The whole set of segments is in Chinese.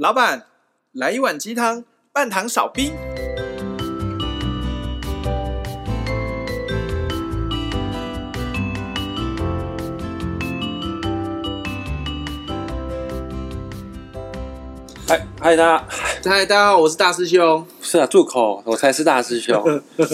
老板，来一碗鸡汤，半糖少冰。嗨嗨，大家嗨，大家好，我是大师兄。是啊，住口！我才是大师兄。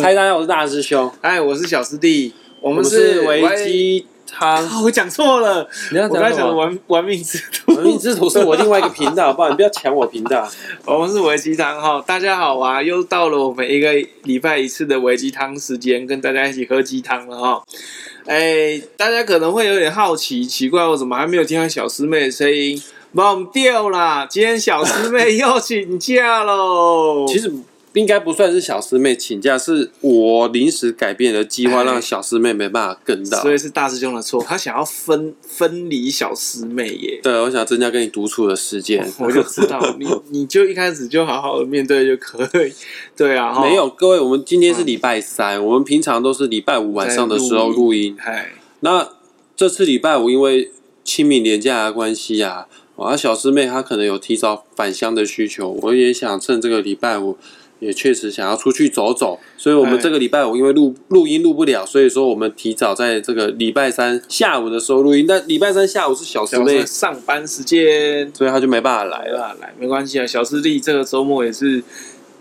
嗨，大家好，我是大师兄。嗨，我是小师弟。我们是维鸡汤。我讲错了。你要讲什么？我刚才讲玩玩命之徒。玩命之徒是我另外一个频道，好不好？你不要抢我频道。我们是维鸡汤哈，大家好啊！又到了我们一个礼拜一次的维鸡汤时间，跟大家一起喝鸡汤了哈。哎，大家可能会有点好奇，奇怪我怎么还没有听到小师妹的声音？忘掉啦，今天小师妹又请假喽。其实应该不算是小师妹请假，是我临时改变了计划，让小师妹没办法跟到。所以是大师兄的错，他想要分分离小师妹耶。对，我想增加跟你独处的时间。我就知道 你，你就一开始就好好的面对就可以。对啊，没有各位，我们今天是礼拜三，我们平常都是礼拜五晚上的时候录音。嗨，那这次礼拜五因为清明年假的关系啊。啊，小师妹她可能有提早返乡的需求，我也想趁这个礼拜五，也确实想要出去走走，所以我们这个礼拜五因为录录音录不了，所以说我们提早在这个礼拜三下午的时候录音。但礼拜三下午是小师妹上班时间，所以他就没办法来了。来，没关系啊，小师弟这个周末也是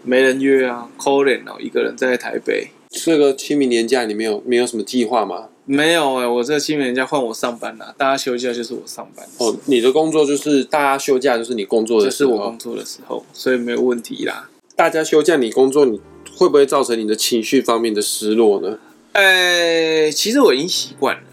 没人约啊，可怜哦，一个人在台北。这个清明年假你没有没有什么计划吗？没有哎、欸，我这个清明年假换我上班了，大家休假就是我上班。哦，你的工作就是大家休假就是你工作的时候，就是我工作的时候，所以没有问题啦。大家休假你工作，你会不会造成你的情绪方面的失落呢？呃、欸，其实我已经习惯了，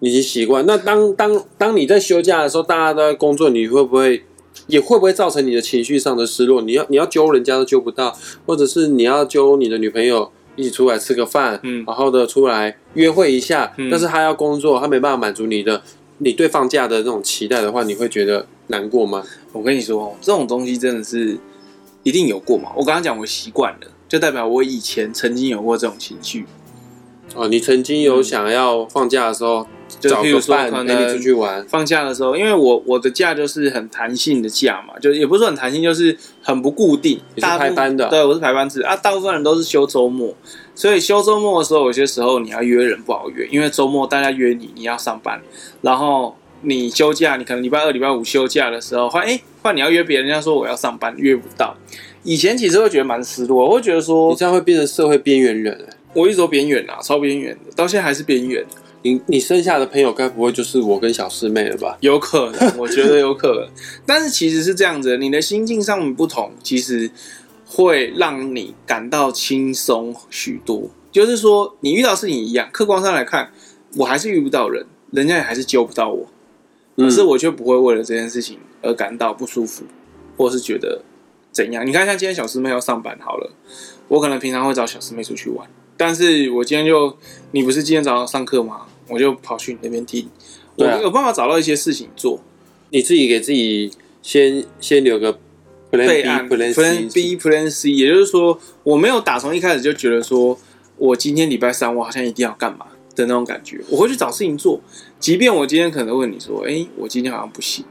你已经习惯。那当当当你在休假的时候，大家都在工作，你会不会也会不会造成你的情绪上的失落？你要你要揪人家都揪不到，或者是你要揪你的女朋友？一起出来吃个饭，嗯，好好的出来约会一下，嗯，但是他要工作，他没办法满足你的，你对放假的那种期待的话，你会觉得难过吗？我跟你说，这种东西真的是一定有过嘛。我刚刚讲我习惯了，就代表我以前曾经有过这种情绪。哦，你曾经有想要放假的时候。就譬如说，可能出去玩，放假的时候，因为我我的假就是很弹性的假嘛，就也不是说很弹性，就是很不固定。你是排班的？对，我是排班制啊。大部分人都是休周末，所以休周末的时候，有些时候你要约人不好约，因为周末大家约你，你要上班，然后你休假，你可能礼拜二、礼拜五休假的时候，换哎换你要约别人，人家说我要上班，约不到。以前其实会觉得蛮失落，我会觉得说你这样会变成社会边缘人。我一直都边缘啊，超边缘的，到现在还是边缘。你你剩下的朋友该不会就是我跟小师妹了吧？有可能，我觉得有可能。但是其实是这样子，你的心境上面不同，其实会让你感到轻松许多。就是说，你遇到事情一样，客观上来看，我还是遇不到人，人家也还是救不到我，可是我却不会为了这件事情而感到不舒服，或是觉得怎样。你看，像今天小师妹要上班好了，我可能平常会找小师妹出去玩，但是我今天就，你不是今天早上上课吗？我就跑去你那边听，我有办法找到一些事情做。你自己给自己先先留个 plan B、plan B、plan C，也就是说，我没有打从一开始就觉得说，我今天礼拜三我好像一定要干嘛的那种感觉。我会去找事情做，即便我今天可能问你说，哎，我今天好像不行，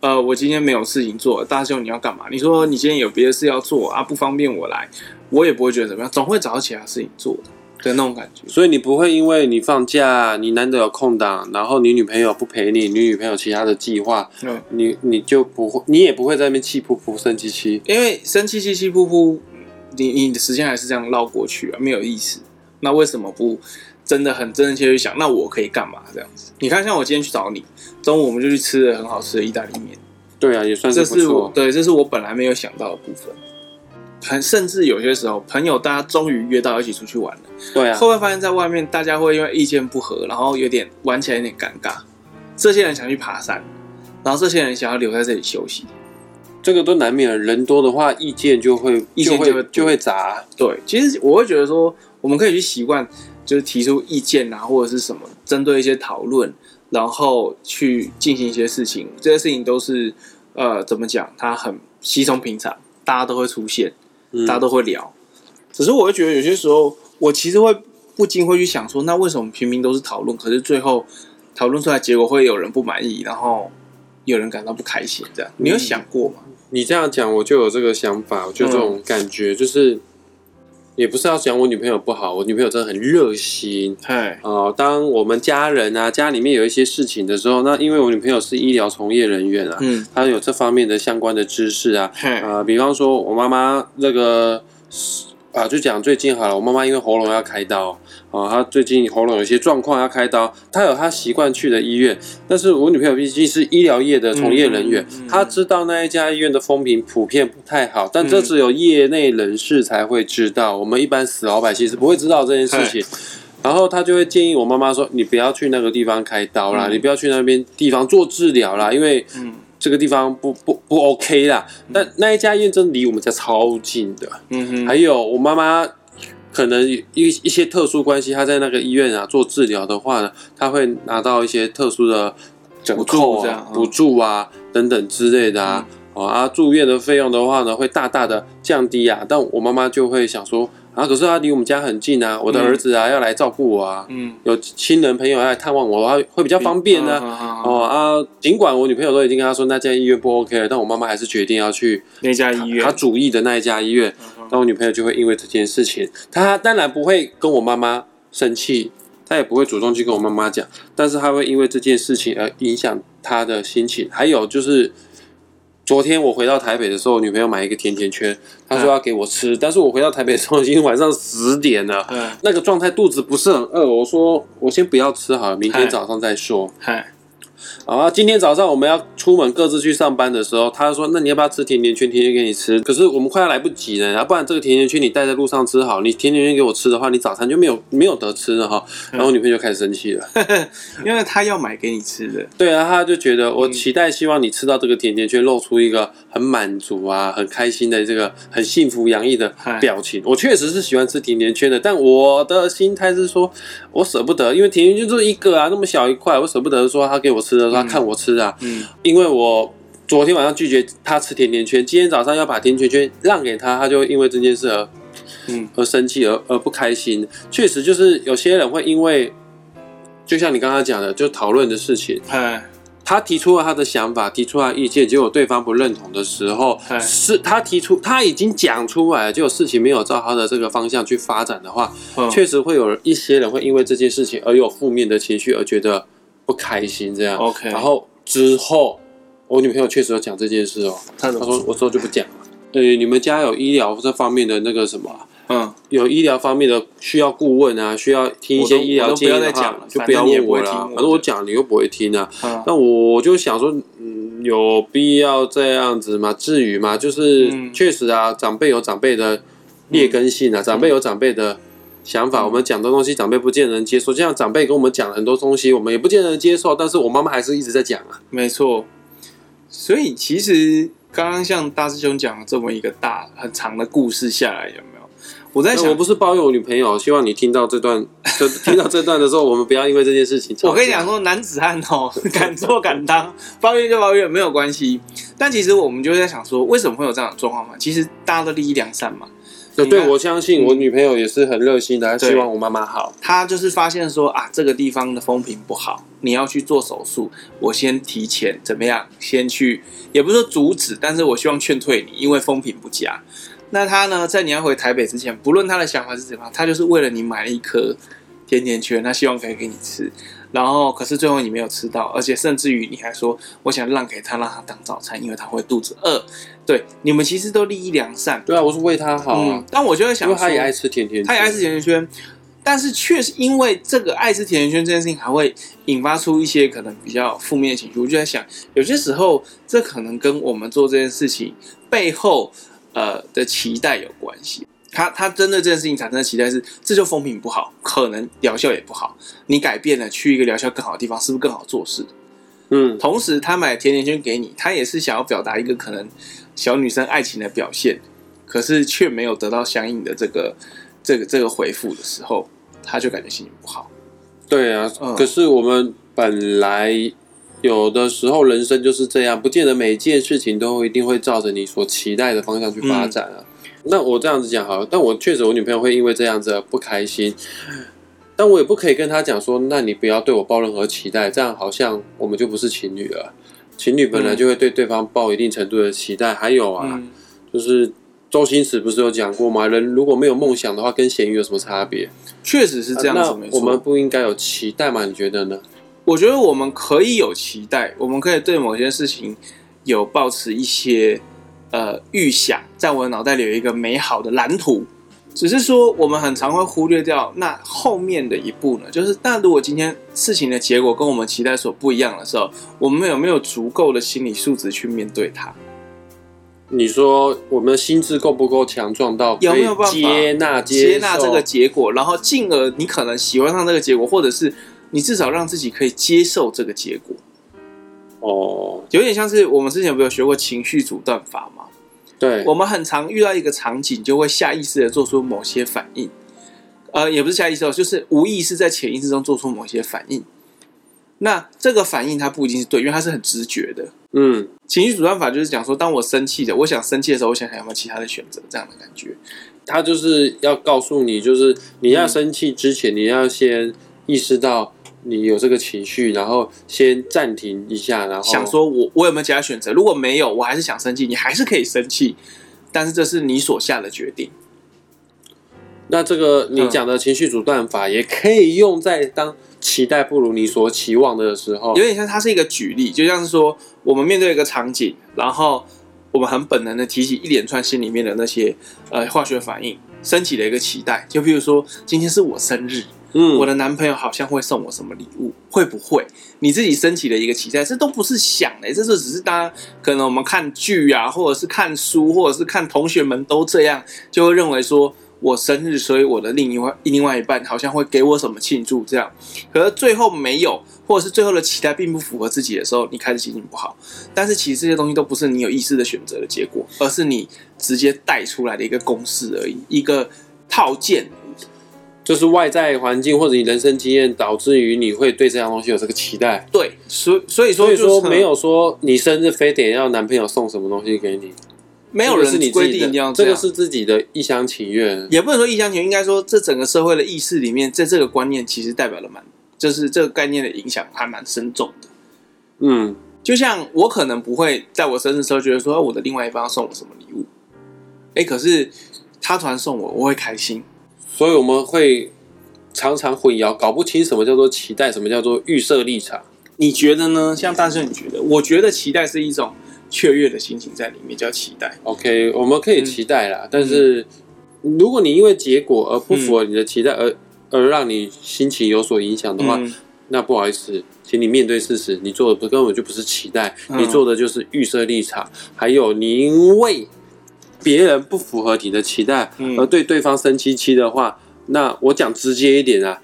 呃，我今天没有事情做，大兄你要干嘛？你说你今天有别的事要做啊，不方便我来，我也不会觉得怎么样，总会找到其他事情做的。的那种感觉，所以你不会因为你放假，你难得有空档，然后你女朋友不陪你，你女朋友其他的计划，嗯，你你就不会，你也不会在那边气噗噗、生气气，因为生气气、气噗噗，你你的时间还是这样绕过去啊，没有意思。那为什么不真的很真真切切去想，那我可以干嘛这样子？你看，像我今天去找你，中午我们就去吃了很好吃的意大利面，对啊，也算是不错。这是我对，这是我本来没有想到的部分。很甚至有些时候，朋友大家终于约到一起出去玩了。对啊，会不会发现在外面大家会因为意见不合，然后有点玩起来有点尴尬？这些人想去爬山，然后这些人想要留在这里休息，这个都难免。人多的话，意见就会意见就会就会杂。对，其实我会觉得说，我们可以去习惯，就是提出意见啊，或者是什么，针对一些讨论，然后去进行一些事情。这些事情都是呃，怎么讲？它很稀松平常，大家都会出现。大家都会聊，只是我会觉得有些时候，我其实会不禁会去想说，那为什么平民都是讨论，可是最后讨论出来结果会有人不满意，然后有人感到不开心，这样你有想过吗？你这样讲，我就有这个想法，我就这种感觉，就是。也不是要讲我女朋友不好，我女朋友真的很热心。嗨，哦，当我们家人啊，家里面有一些事情的时候，那因为我女朋友是医疗从业人员啊，嗯，她有这方面的相关的知识啊，啊、呃，比方说我妈妈那个。啊，就讲最近好了，我妈妈因为喉咙要开刀，啊，她最近喉咙有些状况要开刀，她有她习惯去的医院，但是我女朋友毕竟是医疗业的从业人员，嗯嗯嗯、她知道那一家医院的风评普遍不太好，但这只有业内人士才会知道，我们一般死老百姓是不会知道这件事情，然后她就会建议我妈妈说，你不要去那个地方开刀啦，嗯、你不要去那边地方做治疗啦，因为这个地方不不不 OK 啦，但那一家医院真的离我们家超近的。嗯哼，还有我妈妈可能一一些特殊关系，她在那个医院啊做治疗的话呢，她会拿到一些特殊的补助啊、补助啊等等之类的啊。啊，住院的费用的话呢，会大大的降低啊。但我妈妈就会想说。啊，可是他离我们家很近啊，我的儿子啊、嗯、要来照顾我啊，嗯，有亲人朋友要来探望我的话，会比较方便呢、啊。哦啊，尽管我女朋友都已经跟他说那家医院不 OK 了，但我妈妈还是决定要去那家医院，他主意的那一家医院。那我女朋友就会因为这件事情，她当然不会跟我妈妈生气，她也不会主动去跟我妈妈讲，但是她会因为这件事情而影响她的心情。还有就是。昨天我回到台北的时候，我女朋友买一个甜甜圈，她说要给我吃，但是我回到台北的时候已经晚上十点了，那个状态肚子不是很饿，我说我先不要吃好了，明天早上再说。啊，今天早上我们要出门各自去上班的时候，他说：“那你要不要吃甜甜圈？甜甜圈给你吃。”可是我们快要来不及了，然后不然这个甜甜圈你带在路上吃好，你甜甜圈给我吃的话，你早餐就没有没有得吃了哈。然后我女朋友就开始生气了，因为他要买给你吃的。对啊，他就觉得我期待希望你吃到这个甜甜圈，露出一个很满足啊、很开心的这个很幸福洋溢的表情。我确实是喜欢吃甜甜圈的，但我的心态是说，我舍不得，因为甜甜圈就一个啊，那么小一块，我舍不得说他给我吃的。他看我吃啊，嗯，因为我昨天晚上拒绝他吃甜甜圈，今天早上要把甜甜圈让给他，他就因为这件事而，嗯，而生气而而不开心。确实，就是有些人会因为，就像你刚刚讲的，就讨论的事情，他提出了他的想法，提出了意见，结果对方不认同的时候，是他提出他已经讲出来了，结果事情没有照他的这个方向去发展的话，确实会有一些人会因为这件事情而有负面的情绪，而觉得。不开心这样，OK。然后之后，我女朋友确实有讲这件事哦。她说：“我之后就不讲了。”呃，你们家有医疗这方面的那个什么？嗯，有医疗方面的需要顾问啊，需要听一些医疗建议的话，就不要问我了。反正我讲你又不会听啊。那我就想说，嗯，有必要这样子吗？至于吗？就是确实啊，长辈有长辈的劣根性啊，长辈有长辈的。想法，我们讲的东西，长辈不见得能接受。就像长辈跟我们讲很多东西，我们也不见得能接受。但是我妈妈还是一直在讲啊。没错。所以其实刚刚像大师兄讲了这么一个大很长的故事下来，有没有？我在想，我不是抱怨我女朋友，希望你听到这段，就听到这段的时候，我们不要因为这件事情。我跟你讲说，男子汉哦，敢做敢当，抱怨就抱怨，没有关系。但其实我们就在想说，为什么会有这样的状况嘛？其实大家都利益两善嘛。对，我相信我女朋友也是很热心的，她希望我妈妈好。她就是发现说啊，这个地方的风评不好，你要去做手术，我先提前怎么样？先去，也不是说阻止，但是我希望劝退你，因为风评不佳。那她呢，在你要回台北之前，不论她的想法是怎么样，她就是为了你买了一颗甜甜圈，她希望可以给你吃。然后，可是最后你没有吃到，而且甚至于你还说，我想让给他，让他当早餐，因为他会肚子饿。对，你们其实都利益良善。对啊，我是为他好。嗯，但我就会想说，他也爱吃甜甜圈，他也爱吃甜甜圈，但是确实因为这个爱吃甜甜圈这件事情，还会引发出一些可能比较负面的情绪。我就在想，有些时候这可能跟我们做这件事情背后呃的期待有关系。他他针对这件事情产生的期待是，这就风评不好，可能疗效也不好。你改变了，去一个疗效更好的地方，是不是更好做事？嗯。同时，他买甜甜圈给你，他也是想要表达一个可能小女生爱情的表现，可是却没有得到相应的这个这个这个回复的时候，他就感觉心情不好。对啊，嗯。可是我们本来有的时候人生就是这样，不见得每一件事情都一定会照着你所期待的方向去发展啊。嗯那我这样子讲好了，但我确实我女朋友会因为这样子不开心，但我也不可以跟她讲说，那你不要对我抱任何期待，这样好像我们就不是情侣了。情侣本来就会对对方抱一定程度的期待。嗯、还有啊，嗯、就是周星驰不是有讲过吗？人如果没有梦想的话，跟咸鱼有什么差别？确实是这样子，啊、我们不应该有期待吗？你觉得呢？我觉得我们可以有期待，我们可以对某些事情有抱持一些呃预想，在我的脑袋里有一个美好的蓝图。只是说，我们很常会忽略掉那后面的一步呢？就是，那如果今天事情的结果跟我们期待所不一样的时候，我们有没有足够的心理素质去面对它？你说，我们的心智够不够强壮到有没有办法接纳接纳这个结果，然后进而你可能喜欢上这个结果，或者是你至少让自己可以接受这个结果？哦，有点像是我们之前不有学过情绪阻断法吗？对，我们很常遇到一个场景，就会下意识的做出某些反应，呃，也不是下意识哦，就是无意识在潜意识中做出某些反应。那这个反应它不一定是对，因为它是很直觉的。嗯，情绪阻断法就是讲说，当我生气的，我想生气的时候，我想想有没有其他的选择，这样的感觉。他就是要告诉你，就是你要生气之前，嗯、你要先意识到。你有这个情绪，然后先暂停一下，然后想说我我有没有其他选择？如果没有，我还是想生气，你还是可以生气，但是这是你所下的决定。那这个你讲的情绪阻断法也可以用在当期待不如你所期望的时候，有点像它是一个举例，就像是说我们面对一个场景，然后我们很本能的提起一连串心里面的那些呃化学反应，升起了一个期待，就比如说今天是我生日。嗯，我的男朋友好像会送我什么礼物？会不会你自己升起了一个期待？这都不是想的，这就只是大家可能我们看剧啊，或者是看书，或者是看同学们都这样，就会认为说我生日，所以我的另一外另外一半好像会给我什么庆祝这样。可是最后没有，或者是最后的期待并不符合自己的时候，你开始心情不好。但是其实这些东西都不是你有意识的选择的结果，而是你直接带出来的一个公式而已，一个套件。就是外在环境或者你人生经验导致于你会对这样东西有这个期待。对，所所以说所以说没有说你生日非得要男朋友送什么东西给你，没有人是你规定一定要这，这个是自己的一厢情愿，也不能说一厢情愿，应该说这整个社会的意识里面，在这个观念其实代表了蛮，就是这个概念的影响还蛮深重的。嗯，就像我可能不会在我生日时候觉得说我的另外一方要送我什么礼物，哎，可是他突然送我，我会开心。所以我们会常常混淆，搞不清什么叫做期待，什么叫做预设立场。你觉得呢？像大圣，你觉得？我觉得期待是一种雀跃的心情在里面，叫期待。OK，我们可以期待啦，嗯、但是如果你因为结果而不符合你的期待，而、嗯、而让你心情有所影响的话，嗯、那不好意思，请你面对事实，你做的不根本就不是期待，嗯、你做的就是预设立场。还有，你因为。别人不符合你的期待，而对对方生气气的话，嗯、那我讲直接一点啊，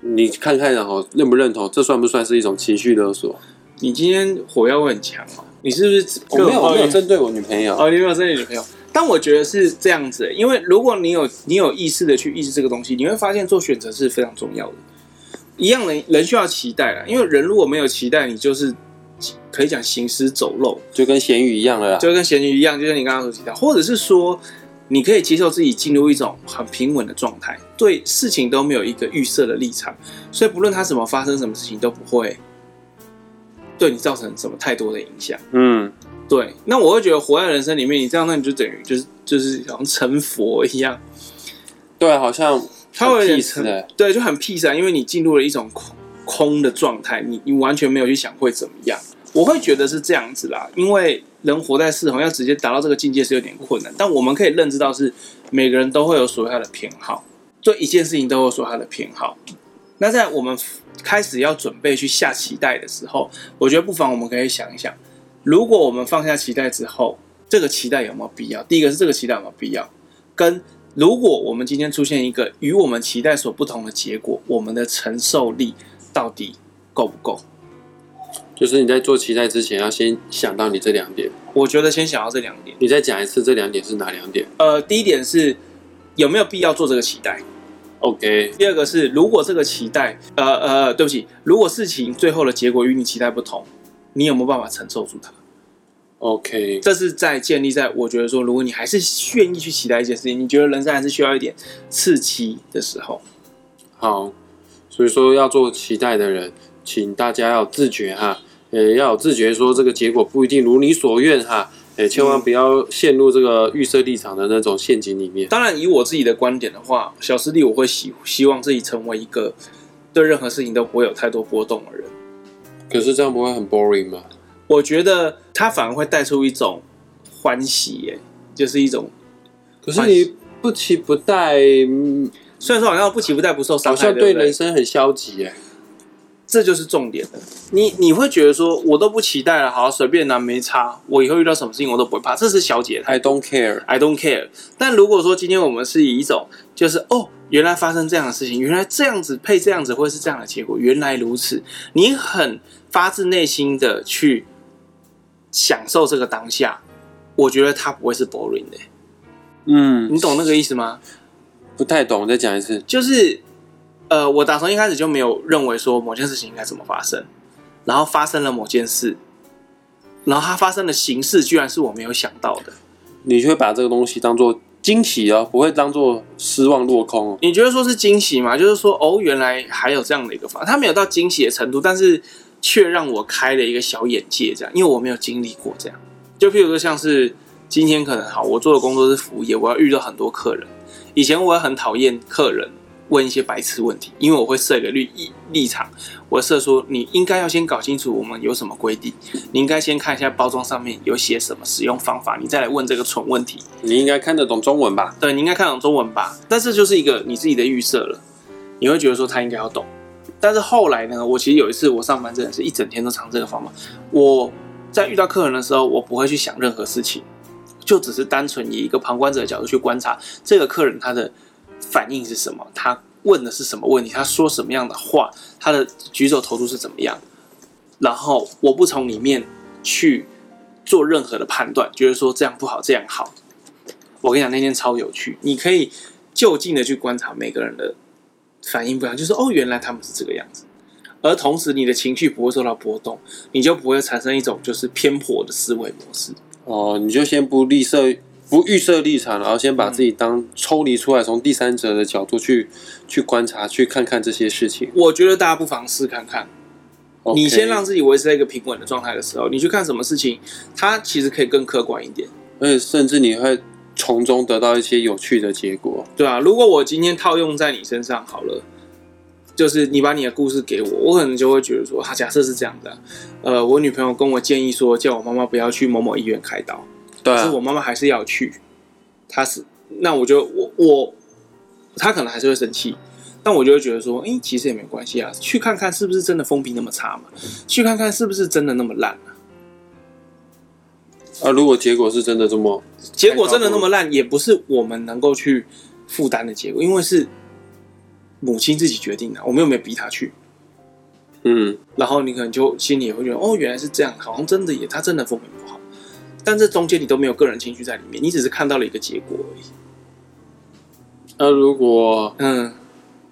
你看看然后认不认同？这算不算是一种情绪勒索？你今天火药味很强哦，你是不是？我没有，我没有针对我女朋友哦，你没有针对女朋友。但我觉得是这样子，因为如果你有你有意识的去意识这个东西，你会发现做选择是非常重要的。一样人人需要期待啦，因为人如果没有期待，你就是。可以讲行尸走肉，就跟咸鱼一样了啦，就跟咸鱼一样，就像你刚刚所提到，或者是说，你可以接受自己进入一种很平稳的状态，对事情都没有一个预设的立场，所以不论它什么发生，什么事情都不会对你造成什么太多的影响。嗯，对。那我会觉得活在人生里面，你这样，那你就等于就是就是好像成佛一样。对，好像他会有点成，对，就很 peace 啊，因为你进入了一种空的状态，你你完全没有去想会怎么样。我会觉得是这样子啦，因为人活在世，好像直接达到这个境界是有点困难。但我们可以认知到，是每个人都会有所谓他的偏好，对一件事情都有所他的偏好。那在我们开始要准备去下期待的时候，我觉得不妨我们可以想一想，如果我们放下期待之后，这个期待有没有必要？第一个是这个期待有没有必要？跟如果我们今天出现一个与我们期待所不同的结果，我们的承受力到底够不够？就是你在做期待之前，要先想到你这两点。我觉得先想到这两点。你再讲一次，这两点是哪两点？呃，第一点是有没有必要做这个期待？OK。第二个是，如果这个期待，呃呃，对不起，如果事情最后的结果与你期待不同，你有没有办法承受住它？OK。这是在建立在我觉得说，如果你还是愿意去期待一件事情，你觉得人生还是需要一点刺激的时候。好，所以说要做期待的人。请大家要自觉哈，呃，要有自觉，说这个结果不一定如你所愿哈。哎，千万不要陷入这个预设立场的那种陷阱里面。当然，以我自己的观点的话，小师弟我会希希望自己成为一个对任何事情都不会有太多波动的人。可是这样不会很 boring 吗？我觉得他反而会带出一种欢喜，耶，就是一种。可是你不期不待，虽然说好像不期不待不受伤害，好像对人生很消极，耶。这就是重点了。你你会觉得说，我都不期待了，好随便拿没差。我以后遇到什么事情我都不会怕，这是小姐。I don't care, I don't care。但如果说今天我们是以一种，就是哦，原来发生这样的事情，原来这样子配这样子会是这样的结果，原来如此。你很发自内心的去享受这个当下，我觉得它不会是 boring 的。嗯，你懂那个意思吗？不太懂，我再讲一次。就是。呃，我打从一开始就没有认为说某件事情应该怎么发生，然后发生了某件事，然后它发生的形式居然是我没有想到的，你就会把这个东西当做惊喜哦，不会当做失望落空哦。你觉得说是惊喜吗？就是说哦，原来还有这样的一个方法，它没有到惊喜的程度，但是却让我开了一个小眼界，这样，因为我没有经历过这样。就譬如说，像是今天可能好，我做的工作是服务业，我要遇到很多客人，以前我也很讨厌客人。问一些白痴问题，因为我会设一个立立场，我设说你应该要先搞清楚我们有什么规定，你应该先看一下包装上面有写什么使用方法，你再来问这个蠢问题。你应该看得懂中文吧？对，你应该看懂中文吧？但是就是一个你自己的预设了，你会觉得说他应该要懂。但是后来呢，我其实有一次我上班真的是一整天都尝这个方法。我在遇到客人的时候，我不会去想任何事情，就只是单纯以一个旁观者的角度去观察这个客人他的。反应是什么？他问的是什么问题？他说什么样的话？他的举手投足是怎么样？然后我不从里面去做任何的判断，觉得说这样不好，这样好。我跟你讲，那天超有趣，你可以就近的去观察每个人的反应不一样，就是哦，原来他们是这个样子。而同时，你的情绪不会受到波动，你就不会产生一种就是偏颇的思维模式。哦，你就先不立设。不预设立场，然后先把自己当抽离出来，从第三者的角度去去观察，去看看这些事情。我觉得大家不妨试看看。你先让自己维持在一个平稳的状态的时候，你去看什么事情，它其实可以更客观一点，而且甚至你会从中得到一些有趣的结果。对啊，如果我今天套用在你身上好了，就是你把你的故事给我，我可能就会觉得说，他假设是这样的，呃，我女朋友跟我建议说，叫我妈妈不要去某某医院开刀。对可是我妈妈还是要去，她是那我就我我，她可能还是会生气，但我就会觉得说，哎、欸，其实也没关系啊，去看看是不是真的风评那么差嘛，去看看是不是真的那么烂啊。啊，如果结果是真的这么，结果真的那么烂，也不是我们能够去负担的结果，因为是母亲自己决定的，我们又没有逼她去。嗯，然后你可能就心里也会觉得，哦，原来是这样，好像真的也，她真的风评不好。但这中间你都没有个人情绪在里面，你只是看到了一个结果而已。那如果嗯，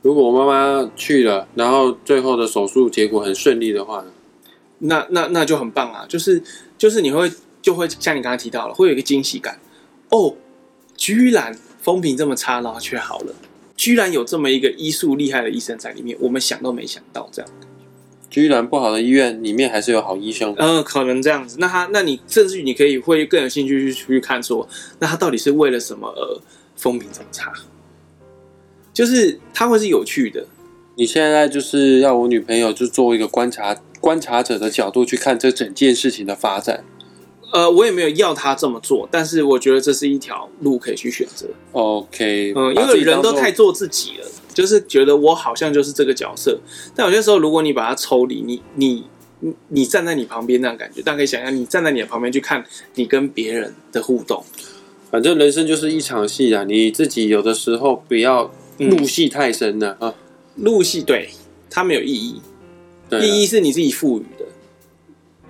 如果我妈妈去了，然后最后的手术结果很顺利的话呢？那那那就很棒啊！就是就是你会就会像你刚才提到了，会有一个惊喜感哦，居然风评这么差，然后却好了，居然有这么一个医术厉害的医生在里面，我们想都没想到这样。居然不好的医院里面还是有好医生，嗯、呃，可能这样子。那他，那你甚至于你可以会更有兴趣去去看说，那他到底是为了什么而风评这么差？就是他会是有趣的。你现在就是要我女朋友就作为一个观察观察者的角度去看这整件事情的发展。呃，我也没有要他这么做，但是我觉得这是一条路可以去选择。OK，嗯，因为人都太做自己了。就是觉得我好像就是这个角色，但有些时候，如果你把它抽离，你你你站在你旁边那样感觉，大家可以想象，你站在你的旁边去看你跟别人的互动。反正人生就是一场戏啊，你自己有的时候不要入戏太深了、嗯、啊。入戏对它没有意义，意义是你自己赋予的。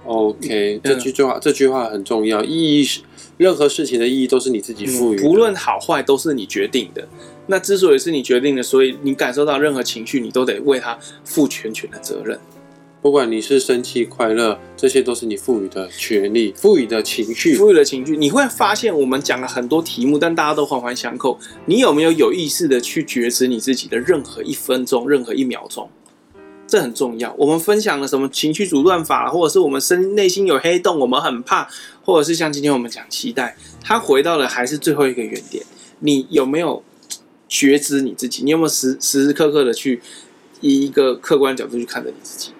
OK，这句话、嗯、这句话很重要，意义是任何事情的意义都是你自己赋予的，不论好坏都是你决定的。那之所以是你决定的，所以你感受到任何情绪，你都得为他负全权的责任。不管你是生气、快乐，这些都是你赋予的权利、赋予的情绪、赋予的情绪。你会发现，我们讲了很多题目，但大家都环环相扣。你有没有有意识的去觉知你自己的任何一分钟、任何一秒钟？这很重要。我们分享了什么情绪阻断法，或者是我们身内心有黑洞，我们很怕，或者是像今天我们讲期待，它回到了还是最后一个原点。你有没有觉知你自己？你有没有时时时刻刻的去以一个客观的角度去看着你自己？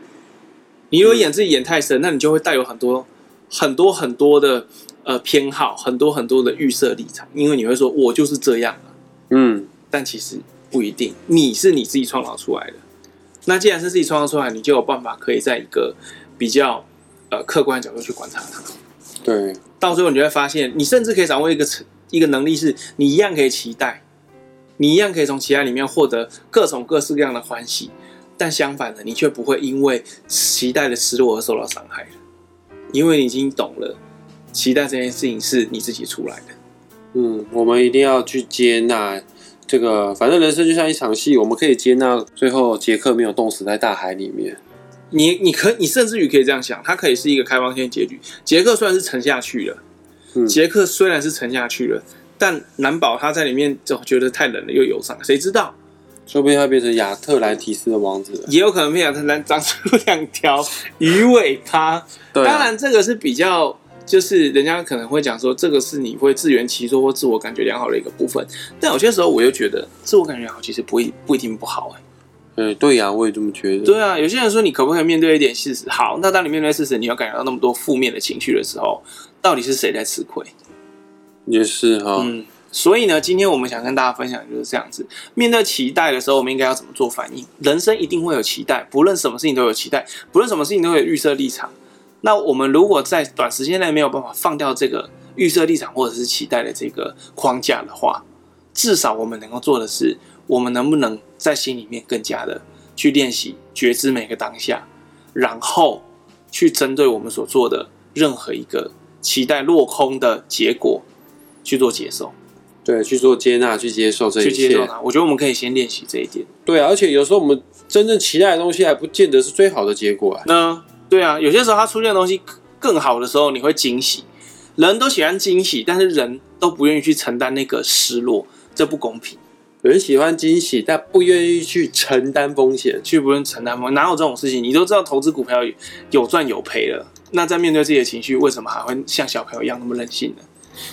你如果演自己演太深，那你就会带有很多很多很多的呃偏好，很多很多的预设立场，因为你会说我就是这样，嗯，但其实不一定，你是你自己创造出来的。那既然是自己创造出来，你就有办法可以在一个比较呃客观的角度去观察它。对，到最后你就会发现，你甚至可以掌握一个一个能力，是你一样可以期待，你一样可以从期待里面获得各种各式各样的欢喜。但相反的，你却不会因为期待的失落而受到伤害，因为你已经懂了，期待这件事情是你自己出来的。嗯，我们一定要去接纳这个，反正人生就像一场戏，我们可以接纳最后杰克没有冻死在大海里面。你，你可，你甚至于可以这样想，它可以是一个开放性结局。杰克虽然是沉下去了，嗯，杰克虽然是沉下去了，但难保他在里面就觉得太冷了，又游上，谁知道？说不定他变成亚特兰提斯的王子，也有可能变亚特兰长出两条鱼尾巴。当然，这个是比较，就是人家可能会讲说，这个是你会自圆其说或自我感觉良好的一个部分。但有些时候，我又觉得自我感觉良好其实不会不一定不好哎。嗯，对呀，我也这么觉得。对啊，有些人说你可不可以面对一点事实？好，那当你面对事实，你要感觉到那么多负面的情绪的时候，到底是谁在吃亏？也是哈。嗯。所以呢，今天我们想跟大家分享就是这样子。面对期待的时候，我们应该要怎么做反应？人生一定会有期待，不论什么事情都有期待，不论什么事情都会有预设立场。那我们如果在短时间内没有办法放掉这个预设立场或者是期待的这个框架的话，至少我们能够做的是，我们能不能在心里面更加的去练习觉知每个当下，然后去针对我们所做的任何一个期待落空的结果去做接受。对，去做接纳，去接受这一切。去接受它。我觉得我们可以先练习这一点。对啊，而且有时候我们真正期待的东西还不见得是最好的结果啊。那对啊，有些时候它出现的东西更好的时候，你会惊喜。人都喜欢惊喜，但是人都不愿意去承担那个失落，这不公平。有人喜欢惊喜，但不愿意去承担风险，去不愿承担风险，哪有这种事情？你都知道投资股票有赚有赔了，那在面对自己的情绪，为什么还会像小朋友一样那么任性呢？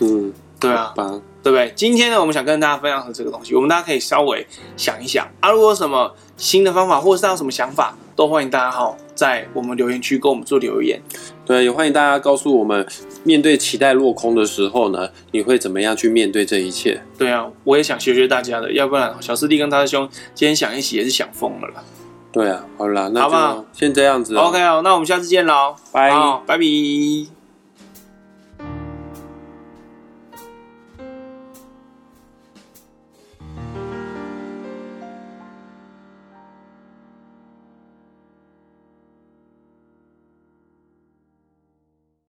嗯。对啊，对不对？今天呢，我们想跟大家分享的这个东西，我们大家可以稍微想一想啊。如果有什么新的方法，或者是大家有什么想法，都欢迎大家哈，在我们留言区跟我们做留言。对，也欢迎大家告诉我们，面对期待落空的时候呢，你会怎么样去面对这一切？对啊，我也想学学大家的，要不然小师弟跟他的兄今天想一起也是想疯了啦。对啊，好啦，那好吧，先这样子。OK 哦，那我们下次见喽，拜拜拜。